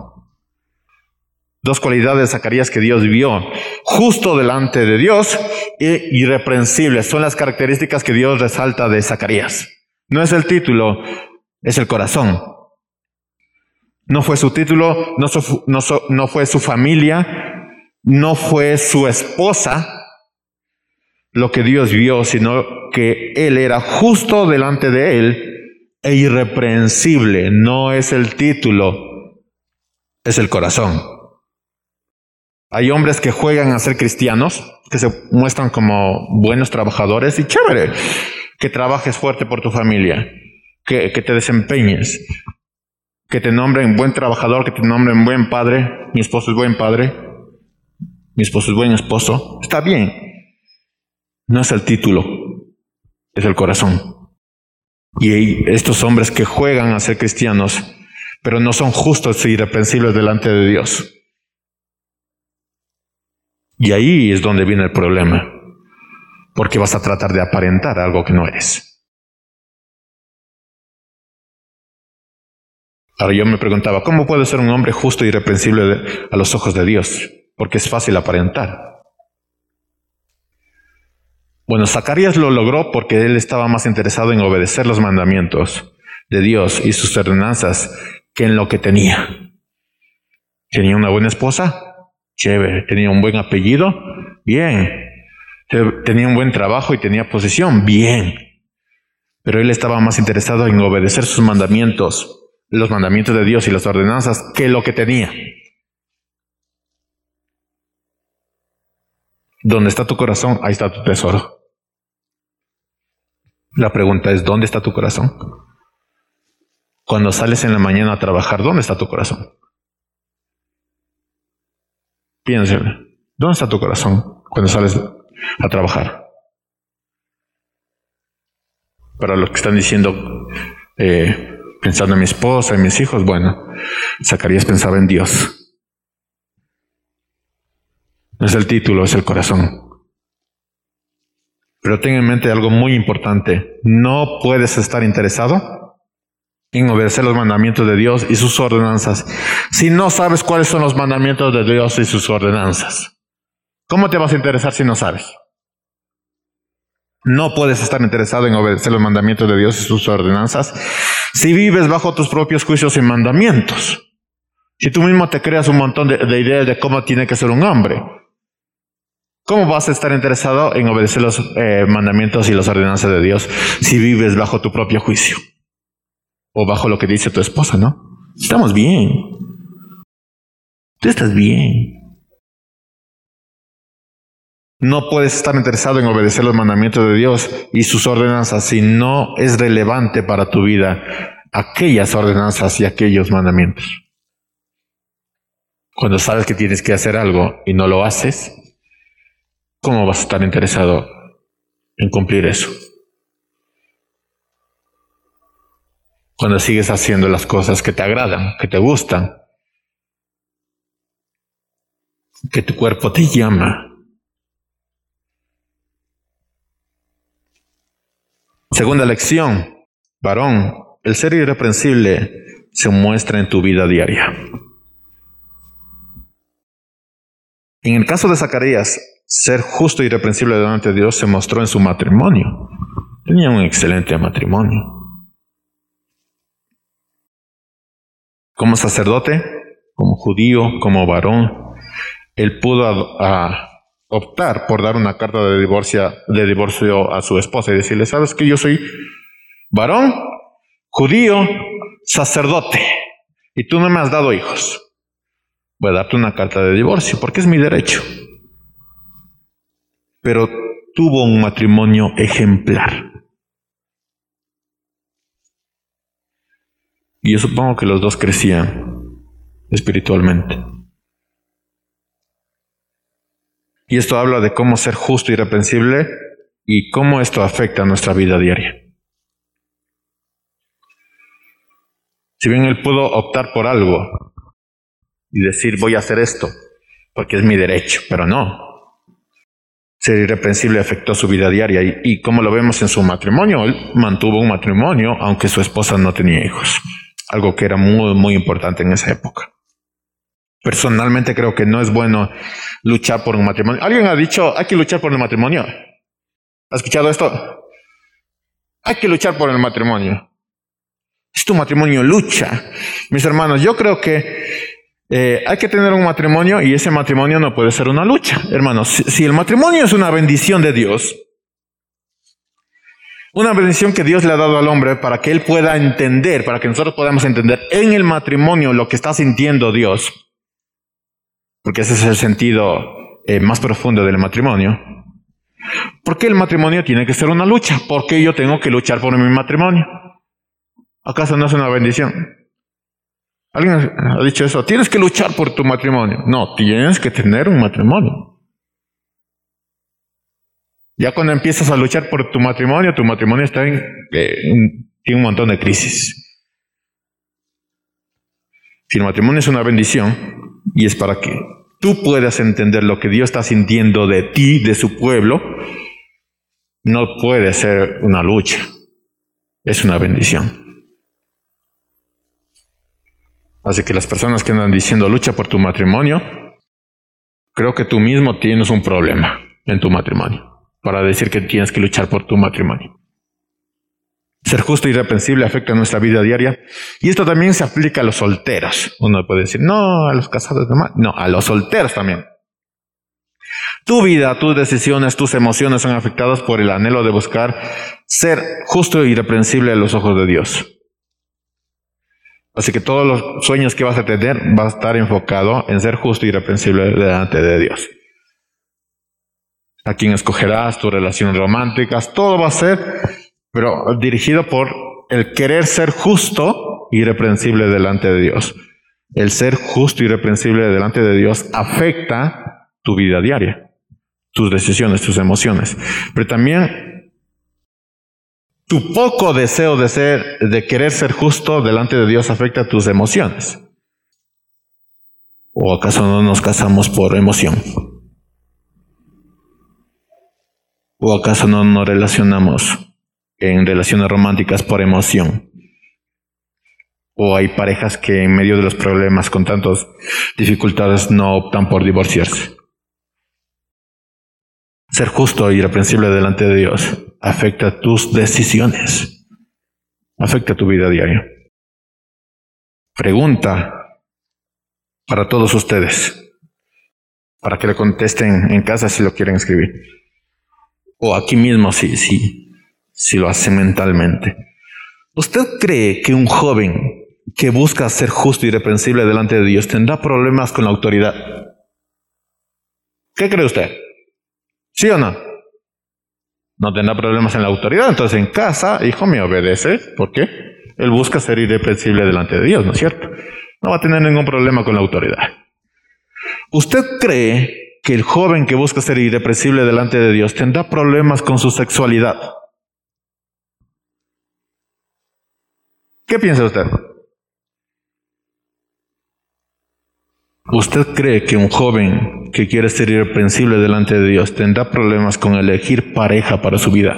Dos cualidades de Zacarías que Dios vio. Justo delante de Dios e irreprensible. Son las características que Dios resalta de Zacarías. No es el título, es el corazón. No fue su título, no, fue su familia, no fue su esposa lo que Dios vio, sino que Él era justo delante de Él e irreprensible. No es el título, es el corazón. Hay hombres que juegan a ser cristianos, que se muestran como buenos trabajadores y chévere, que trabajes fuerte por tu familia, que, te desempeñes, que te nombren buen trabajador, que te nombren buen padre, mi esposo es buen padre, mi esposo es buen esposo, está bien. No es el título, es el corazón. Y estos hombres que juegan a ser cristianos, pero no son justos e irreprensibles delante de Dios. Y ahí es donde viene el problema, porque vas a tratar de aparentar algo que no eres. Ahora yo me preguntaba, ¿cómo puede ser un hombre justo y irreprensible a los ojos de Dios? Porque es fácil aparentar. Bueno, Zacarías lo logró porque él estaba más interesado en obedecer los mandamientos de Dios y sus ordenanzas que en lo que tenía. ¿Tenía una buena esposa? Chévere. Tenía un buen apellido. Bien. Tenía un buen trabajo y tenía posición. Bien. Pero él estaba más interesado en obedecer sus mandamientos, los mandamientos de Dios y las ordenanzas, que lo que tenía. ¿Dónde está tu corazón? Ahí está tu tesoro. La pregunta es, ¿dónde está tu corazón? Cuando sales en la mañana a trabajar, ¿dónde está tu corazón? Piénselo. ¿Dónde está tu corazón cuando sales a trabajar? Para los que están diciendo, eh, pensando en mi esposa, en mis hijos, bueno, Zacarías pensaba en Dios. No es el título, es el corazón. Pero ten en mente algo muy importante. No puedes estar interesado en obedecer los mandamientos de Dios y sus ordenanzas, si no sabes cuáles son los mandamientos de Dios y sus ordenanzas. ¿Cómo te vas a interesar si no sabes? No puedes estar interesado en obedecer los mandamientos de Dios y sus ordenanzas si vives bajo tus propios juicios y mandamientos. Si tú mismo te creas un montón de, ideas de cómo tiene que ser un hombre, ¿cómo vas a estar interesado en obedecer los eh, mandamientos y las ordenanzas de Dios si vives bajo tu propio juicio? o bajo lo que dice tu esposa, ¿no? Estamos bien. Tú estás bien. No puedes estar interesado en obedecer los mandamientos de Dios y sus ordenanzas si no es relevante para tu vida aquellas ordenanzas y aquellos mandamientos. Cuando sabes que tienes que hacer algo y no lo haces, ¿cómo vas a estar interesado en cumplir eso? cuando sigues haciendo las cosas que te agradan, que te gustan, que tu cuerpo te llama. Segunda lección, varón, el ser irreprensible se muestra en tu vida diaria. En el caso de Zacarías, ser justo y irreprensible delante de Dios se mostró en su matrimonio. Tenía un excelente matrimonio. como sacerdote, como judío, como varón, él pudo optar por dar una carta de divorcio, de divorcio a su esposa y decirle, sabes que yo soy varón, judío, sacerdote, y tú no me has dado hijos. Voy a darte una carta de divorcio porque es mi derecho. Pero tuvo un matrimonio ejemplar. Y yo supongo que los dos crecían espiritualmente. Y esto habla de cómo ser justo y irreprensible y cómo esto afecta a nuestra vida diaria. Si bien él pudo optar por algo y decir voy a hacer esto porque es mi derecho, pero no. ser irreprensible afectó su vida diaria y, como lo vemos en su matrimonio, él mantuvo un matrimonio aunque su esposa no tenía hijos, algo que era muy, muy importante en esa época. Personalmente creo que no es bueno luchar por un matrimonio. ¿Alguien ha dicho, hay que luchar por el matrimonio? ¿Has escuchado esto? Hay que luchar por el matrimonio. Es tu matrimonio, lucha. Mis hermanos, yo creo que eh, hay que tener un matrimonio y ese matrimonio no puede ser una lucha. Hermanos, si, el matrimonio es una bendición de Dios, una bendición que Dios le ha dado al hombre para que él pueda entender, para que nosotros podamos entender en el matrimonio lo que está sintiendo Dios, porque ese es el sentido eh, más profundo del matrimonio. ¿Por qué el matrimonio tiene que ser una lucha? ¿Por qué yo tengo que luchar por mi matrimonio? ¿Acaso no es una bendición? Alguien ha dicho eso, tienes que luchar por tu matrimonio. No, tienes que tener un matrimonio. Ya cuando empiezas a luchar por tu matrimonio, tu matrimonio está en, tiene un montón de crisis. Si el matrimonio es una bendición y es para que tú puedas entender lo que Dios está sintiendo de ti, de su pueblo, no puede ser una lucha, es una bendición. Así que las personas que andan diciendo lucha por tu matrimonio, creo que tú mismo tienes un problema en tu matrimonio para decir que tienes que luchar por tu matrimonio. Ser justo y irreprensible afecta nuestra vida diaria y esto también se aplica a los solteros. Uno puede decir, no, a los casados. No, a los solteros también. Tu vida, tus decisiones, tus emociones son afectadas por el anhelo de buscar ser justo y irreprensible a los ojos de Dios. Así que todos los sueños que vas a tener va a estar enfocado en ser justo y irreprensible delante de Dios. A quién escogerás, tus relaciones románticas, todo va a ser, pero dirigido por el querer ser justo y irreprensible delante de Dios. El ser justo y irreprensible delante de Dios afecta tu vida diaria, tus decisiones, tus emociones, pero también tu poco deseo de ser, de querer ser justo delante de Dios afecta tus emociones. ¿O acaso no nos casamos por emoción? ¿O acaso no nos relacionamos en relaciones románticas por emoción? ¿O hay parejas que en medio de los problemas con tantas dificultades no optan por divorciarse? Ser justo y irreprensible delante de Dios afecta tus decisiones, afecta tu vida diaria. Pregunta para todos ustedes, para que le contesten en casa si lo quieren escribir, o aquí mismo si, si, si lo hacen mentalmente. ¿Usted cree que un joven que busca ser justo y irreprensible delante de Dios tendrá problemas con la autoridad? ¿Qué cree usted? ¿Sí o no? no tendrá problemas en la autoridad. Entonces en casa, hijo me obedece. ¿Por qué? Él busca ser irreprensible delante de Dios, ¿no es cierto? No va a tener ningún problema con la autoridad. ¿Usted cree que el joven que busca ser irreprensible delante de Dios tendrá problemas con su sexualidad? ¿Qué piensa usted? ¿Usted cree que un joven que quiere ser irreprensible delante de Dios tendrá problemas con elegir pareja para su vida?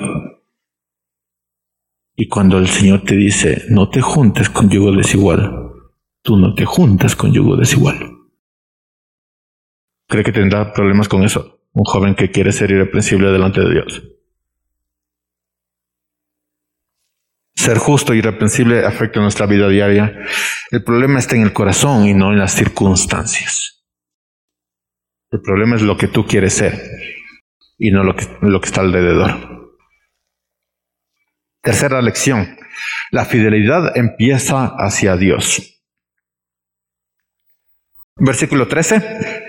Y cuando el Señor te dice, no te juntes con yugo desigual, tú no te juntas con yugo desigual. ¿Cree que tendrá problemas con eso? Un joven que quiere ser irreprensible delante de Dios. Ser justo y irreprensible afecta nuestra vida diaria. El problema está en el corazón y no en las circunstancias. El problema es lo que tú quieres ser y no lo que, lo que está alrededor. Tercera lección. La fidelidad empieza hacia Dios. Versículo 13.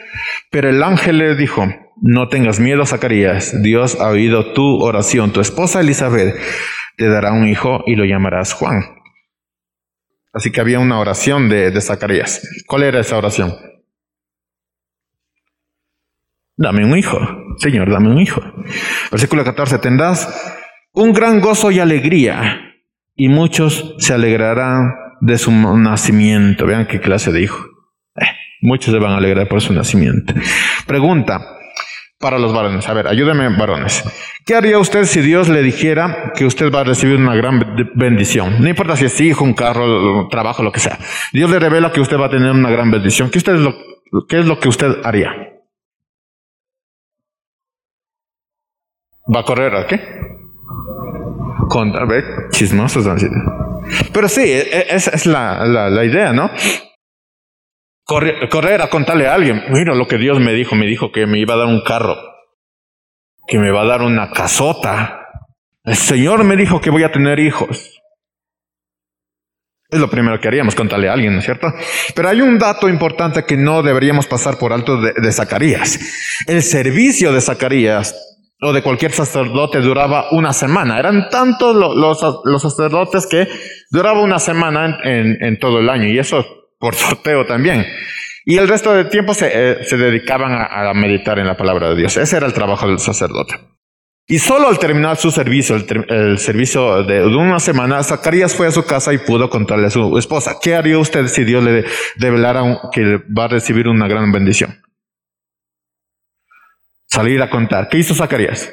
Pero el ángel le dijo, no tengas miedo, Zacarías. Dios ha oído tu oración. Tu esposa Elizabeth te dará un hijo y lo llamarás Juan. Así que había una oración de, Zacarías. ¿Cuál era esa oración? Dame un hijo, Señor, dame un hijo. Versículo 14, tendrás un gran gozo y alegría, y muchos se alegrarán de su nacimiento. Vean qué clase de hijo. Eh, muchos se van a alegrar por su nacimiento. Pregunta, para los varones. A ver, ayúdenme, varones. ¿Qué haría usted si Dios le dijera que usted va a recibir una gran bendición? No importa si es hijo, un carro, trabajo, lo que sea. Dios le revela que usted va a tener una gran bendición. ¿Qué, es, lo, que usted haría? ¿Va a correr a qué? A ver, chismosos. Pero sí, e, e, esa es la, idea, ¿no? Correr, a contarle a alguien, mira lo que Dios me dijo, me dijo que me iba a dar un carro que me va a dar una casota. El Señor me dijo que voy a tener hijos. Es lo primero que haríamos, contarle a alguien, ¿no es cierto? Pero hay un dato importante que no deberíamos pasar por alto de, Zacarías. El servicio de Zacarías o de cualquier sacerdote duraba una semana. Eran tantos los, sacerdotes que duraba una semana en, todo el año y eso por sorteo también. Y el resto del tiempo se, eh, dedicaban a, meditar en la palabra de Dios. Ese era el trabajo del sacerdote. Y solo al terminar su servicio, el, servicio de, una semana, Zacarías fue a su casa y pudo contarle a su esposa, ¿qué haría usted si Dios le develara que va a recibir una gran bendición? Salir a contar. ¿Qué hizo Zacarías?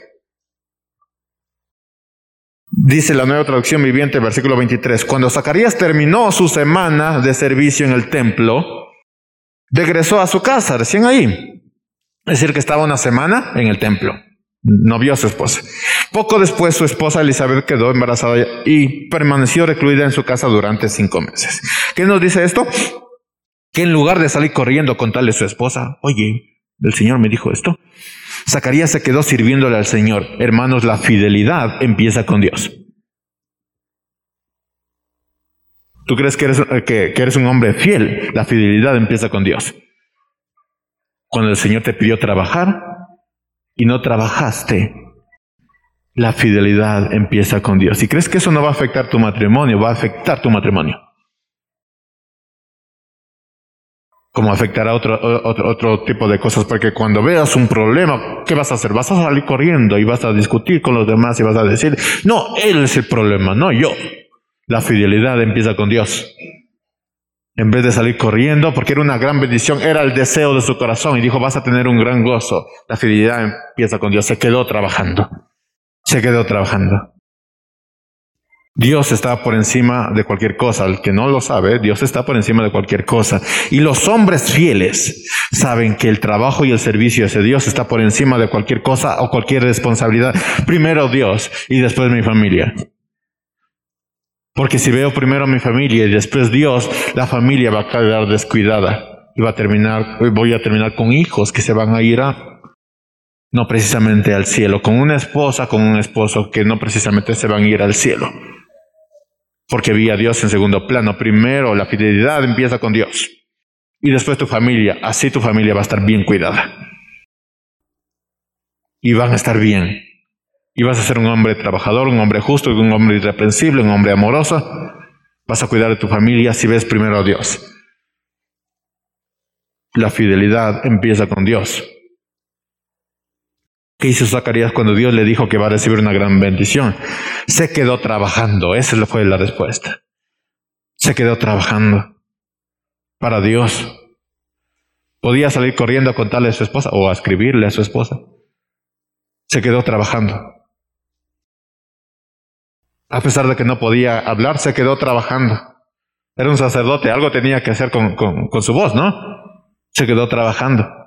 Dice la nueva traducción viviente, versículo 23, cuando Zacarías terminó su semana de servicio en el templo, regresó a su casa, recién ahí. Es decir, que estaba una semana en el templo. No vio a su esposa. Poco después su esposa Elizabeth quedó embarazada y permaneció recluida en su casa durante cinco meses. ¿Qué nos dice esto? Que en lugar de salir corriendo a contarle a su esposa, oye, el Señor me dijo esto, Zacarías se quedó sirviéndole al Señor. Hermanos, la fidelidad empieza con Dios. Tú crees que eres, eh, que, eres un hombre fiel. La fidelidad empieza con Dios. Cuando el Señor te pidió trabajar y no trabajaste, la fidelidad empieza con Dios. Si crees que eso no va a afectar tu matrimonio, va a afectar tu matrimonio. Como afectará otro, otro, otro tipo de cosas, porque cuando veas un problema, ¿qué vas a hacer? Vas a salir corriendo y vas a discutir con los demás y vas a decir, no, él es el problema, no yo. La fidelidad empieza con Dios. En vez de salir corriendo, porque era una gran bendición, era el deseo de su corazón y dijo, vas a tener un gran gozo. La fidelidad empieza con Dios. Se quedó trabajando. Se quedó trabajando. Dios está por encima de cualquier cosa. El que no lo sabe, Dios está por encima de cualquier cosa. Y los hombres fieles saben que el trabajo y el servicio ese Dios está por encima de cualquier cosa o cualquier responsabilidad. Primero Dios y después mi familia. Porque si veo primero a mi familia y después Dios, la familia va a quedar descuidada y va a terminar, voy a terminar con hijos que se van a ir a, no precisamente al cielo, con una esposa, con un esposo que no precisamente se van a ir al cielo. Porque vi a Dios en segundo plano. Primero la fidelidad empieza con Dios. Y después tu familia. Así tu familia va a estar bien cuidada. Y van a estar bien. Y vas a ser un hombre trabajador, un hombre justo, un hombre irreprensible, un hombre amoroso. Vas a cuidar de tu familia si ves primero a Dios. La fidelidad empieza con Dios. ¿Qué hizo Zacarías cuando Dios le dijo que va a recibir una gran bendición? Se quedó trabajando. Esa fue la respuesta. Se quedó trabajando para Dios. Podía salir corriendo a contarle a su esposa o a escribirle a su esposa. Se quedó trabajando. A pesar de que no podía hablar, se quedó trabajando. Era un sacerdote, algo tenía que hacer con, su voz, ¿no? Se quedó trabajando.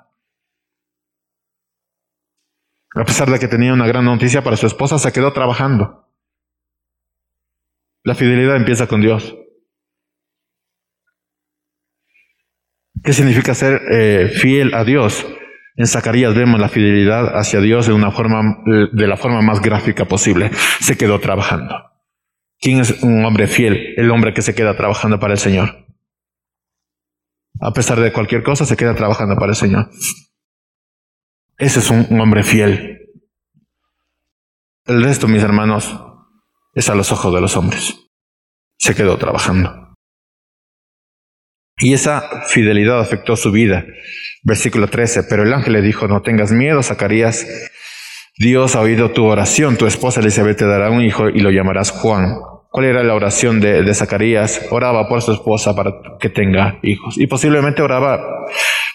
A pesar de que tenía una gran noticia para su esposa, se quedó trabajando. La fidelidad empieza con Dios. ¿Qué significa ser eh, fiel a Dios? En Zacarías vemos la fidelidad hacia Dios de, una forma, de la forma más gráfica posible. Se quedó trabajando. ¿Quién es un hombre fiel? El hombre que se queda trabajando para el Señor. A pesar de cualquier cosa, se queda trabajando para el Señor. Ese es un, hombre fiel. El resto, mis hermanos, es a los ojos de los hombres. Se quedó trabajando. Y esa fidelidad afectó su vida. Versículo 13. Pero el ángel le dijo, no tengas miedo, Zacarías. Dios ha oído tu oración. Tu esposa Elizabeth te dará un hijo y lo llamarás Juan. ¿Cuál era la oración de, Zacarías? Oraba por su esposa para que tenga hijos. Y posiblemente oraba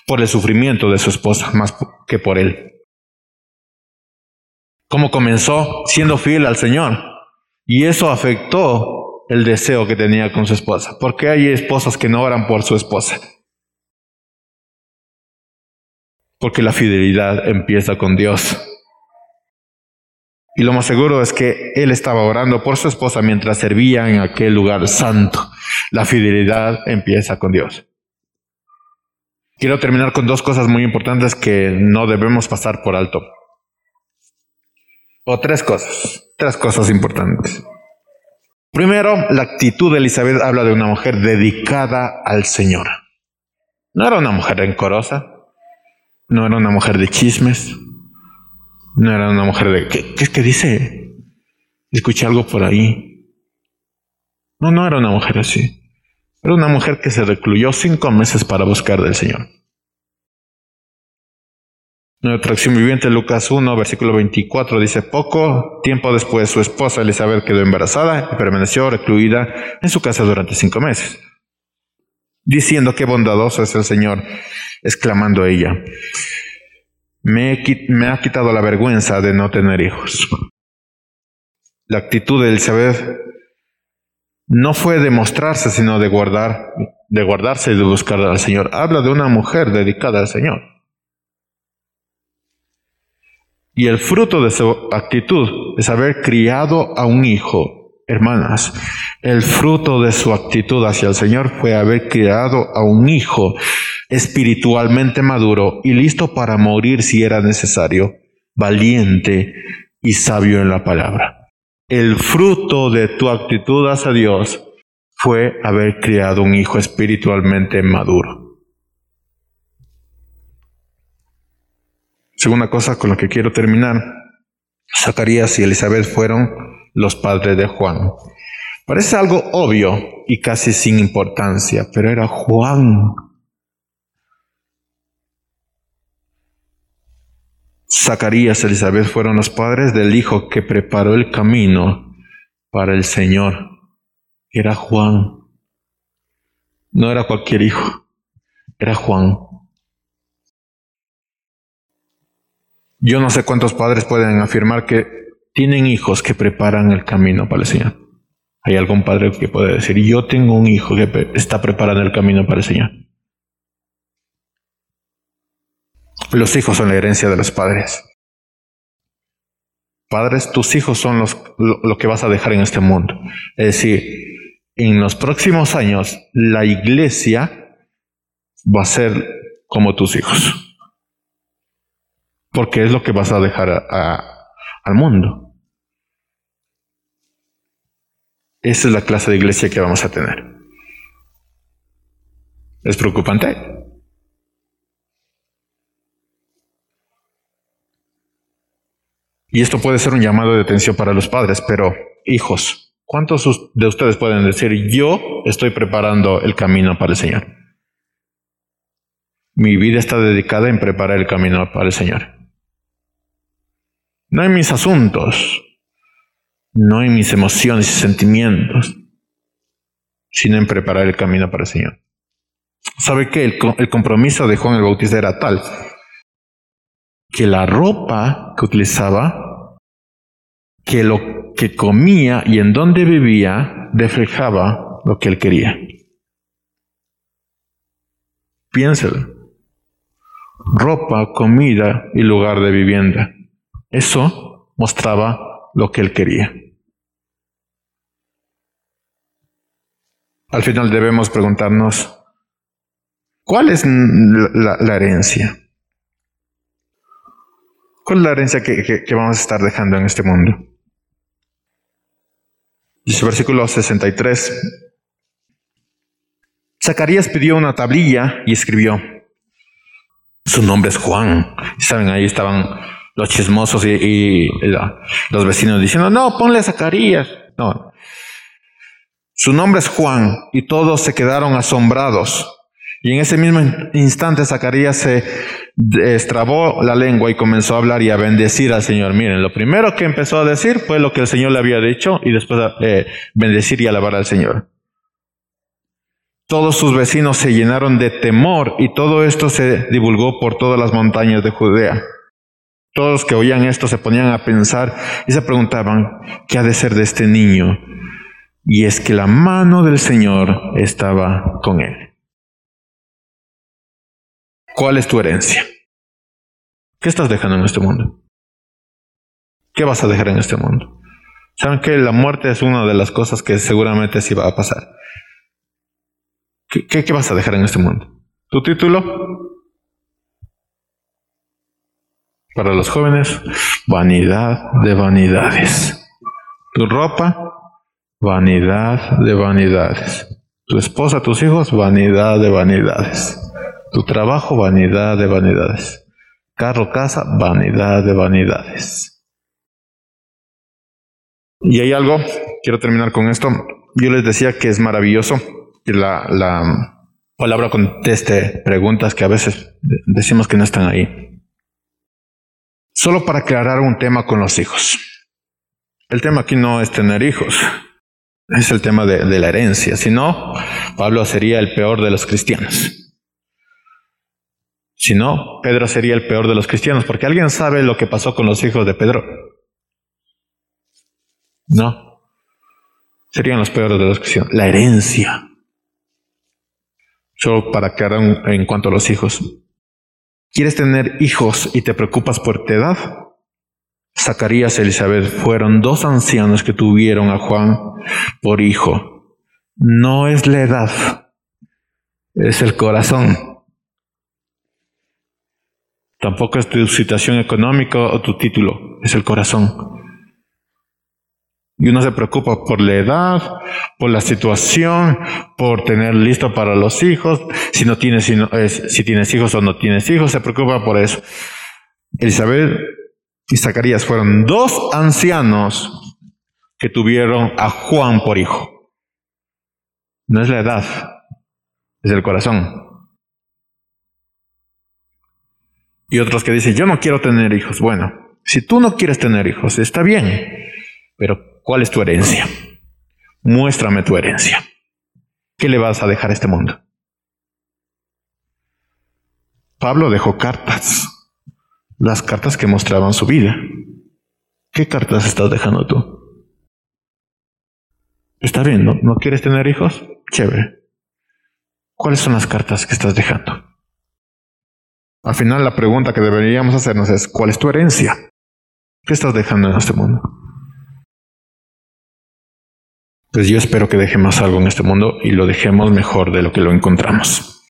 por el sufrimiento de su esposa más que por él. cómo comenzó siendo fiel al Señor. Y eso afectó el deseo que tenía con su esposa. Porque hay esposas que no oran por su esposa. Porque la fidelidad empieza con Dios. Y lo más seguro es que él estaba orando por su esposa mientras servía en aquel lugar santo. La fidelidad empieza con Dios. Quiero terminar con dos cosas muy importantes que no debemos pasar por alto. O tres cosas, tres cosas importantes. Primero, la actitud de Elizabeth habla de una mujer dedicada al Señor. No era una mujer rencorosa, no era una mujer de chismes, no era una mujer de... ¿Qué, es que dice? Escuché algo por ahí. No, no era una mujer así. Era una mujer que se recluyó cinco meses para buscar del Señor. Nuestra acción viviente, Lucas 1, versículo 24, dice, poco tiempo después su esposa Elizabeth quedó embarazada y permaneció recluida en su casa durante cinco meses, diciendo qué bondadoso es el Señor, exclamando ella me, ha quitado la vergüenza de no tener hijos. La actitud de Elizabeth no fue de mostrarse, sino de guardar, de guardarse y de buscar al Señor. Habla de una mujer dedicada al Señor. Y el fruto de su actitud es haber criado a un hijo. Hermanas, el fruto de su actitud hacia el Señor fue haber criado a un hijo espiritualmente maduro y listo para morir si era necesario, valiente y sabio en la palabra. El fruto de tu actitud hacia Dios fue haber criado un hijo espiritualmente maduro. Segunda cosa con la que quiero terminar, Zacarías y Elizabeth fueron los padres de Juan. Parece algo obvio y casi sin importancia, pero era Juan Zacarías y Elizabeth fueron los padres del hijo que preparó el camino para el Señor. Era Juan. No era cualquier hijo, era Juan. Yo no sé cuántos padres pueden afirmar que tienen hijos que preparan el camino para el Señor. Hay algún padre que puede decir, yo tengo un hijo que está preparando el camino para el Señor. Los hijos son la herencia de los padres. Padres, tus hijos son los, lo, que vas a dejar en este mundo. Es decir, en los próximos años la iglesia va a ser como tus hijos. Porque es lo que vas a dejar al mundo. Esa es la clase de iglesia que vamos a tener. ¿Es preocupante? Y esto puede ser un llamado de atención para los padres, pero hijos, ¿cuántos de ustedes pueden decir, yo estoy preparando el camino para el Señor? Mi vida está dedicada en preparar el camino para el Señor. No en mis asuntos, no en mis emociones y sentimientos, sino en preparar el camino para el Señor. ¿Sabe que el, compromiso de Juan el Bautista era tal que la ropa que utilizaba, que lo que comía y en donde vivía, reflejaba lo que él quería. Piénselo. Ropa, comida y lugar de vivienda. Eso mostraba lo que él quería. Al final debemos preguntarnos, ¿cuál es la, la herencia? ¿Cuál es la herencia que, vamos a estar dejando en este mundo? Dice versículo 63. Zacarías pidió una tablilla y escribió, su nombre es Juan. Saben, ahí estaban los chismosos y, los vecinos diciendo, no, ponle a Zacarías. No. Su nombre es Juan y todos se quedaron asombrados. Y en ese mismo instante Zacarías se destrabó la lengua y comenzó a hablar y a bendecir al Señor. Miren, lo primero que empezó a decir fue lo que el Señor le había dicho y después eh, bendecir y alabar al Señor. Todos sus vecinos se llenaron de temor y todo esto se divulgó por todas las montañas de Judea. Todos los que oían esto se ponían a pensar y se preguntaban, ¿qué ha de ser de este niño? Y es que la mano del Señor estaba con él. ¿Cuál es tu herencia? ¿Qué estás dejando en este mundo? ¿Qué vas a dejar en este mundo? Saben que la muerte es una de las cosas que seguramente sí va a pasar. ¿Qué, vas a dejar en este mundo? ¿Tu título? Para los jóvenes, vanidad de vanidades. Tu ropa, vanidad de vanidades. Tu esposa, tus hijos, vanidad de vanidades. Tu trabajo, vanidad de vanidades. Carro, casa, vanidad de vanidades. Y hay algo, quiero terminar con esto. Yo les decía que es maravilloso que la, la palabra conteste preguntas que a veces decimos que no están ahí. Solo para aclarar un tema con los hijos. El tema aquí no es tener hijos, es el tema de, la herencia. Si no, Pablo sería el peor de los cristianos. Si no, Pedro sería el peor de los cristianos, porque alguien sabe lo que pasó con los hijos de Pedro. No. Serían los peores de los cristianos. La herencia. Solo para aclarar en cuanto a los hijos. ¿Quieres tener hijos y te preocupas por tu edad? Zacarías y Elizabeth fueron dos ancianos que tuvieron a Juan por hijo. No es la edad, es el corazón. Tampoco es tu situación económica o tu título, es el corazón. Y uno se preocupa por la edad, por la situación, por tener listo para los hijos, si no tienes, si, si tienes hijos o no tienes hijos, se preocupa por eso. Elizabeth y Zacarías fueron dos ancianos que tuvieron a Juan por hijo. No es la edad, es el corazón. Y otros que dicen, yo no quiero tener hijos. Bueno, si tú no quieres tener hijos, está bien, pero ¿Cuál es tu herencia? Muéstrame tu herencia. ¿Qué le vas a dejar a este mundo? Pablo dejó cartas, las cartas que mostraban su vida. ¿Qué cartas estás dejando tú? Está bien, ¿no? ¿No quieres tener hijos? Chévere. ¿Cuáles son las cartas que estás dejando? Al final la pregunta que deberíamos hacernos es, ¿cuál es tu herencia? ¿Qué estás dejando en este mundo? Pues yo espero que dejemos algo en este mundo y lo dejemos mejor de lo que lo encontramos.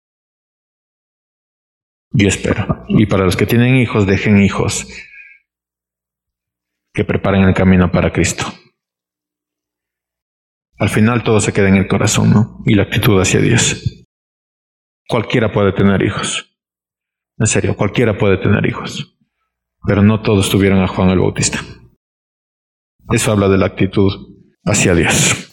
Yo espero. Y para los que tienen hijos, dejen hijos que preparen el camino para Cristo. Al final todo se queda en el corazón, ¿no? Y la actitud hacia Dios. Cualquiera puede tener hijos. En serio, cualquiera puede tener hijos. Pero no todos tuvieron a Juan el Bautista. Eso habla de la actitud hacia Dios.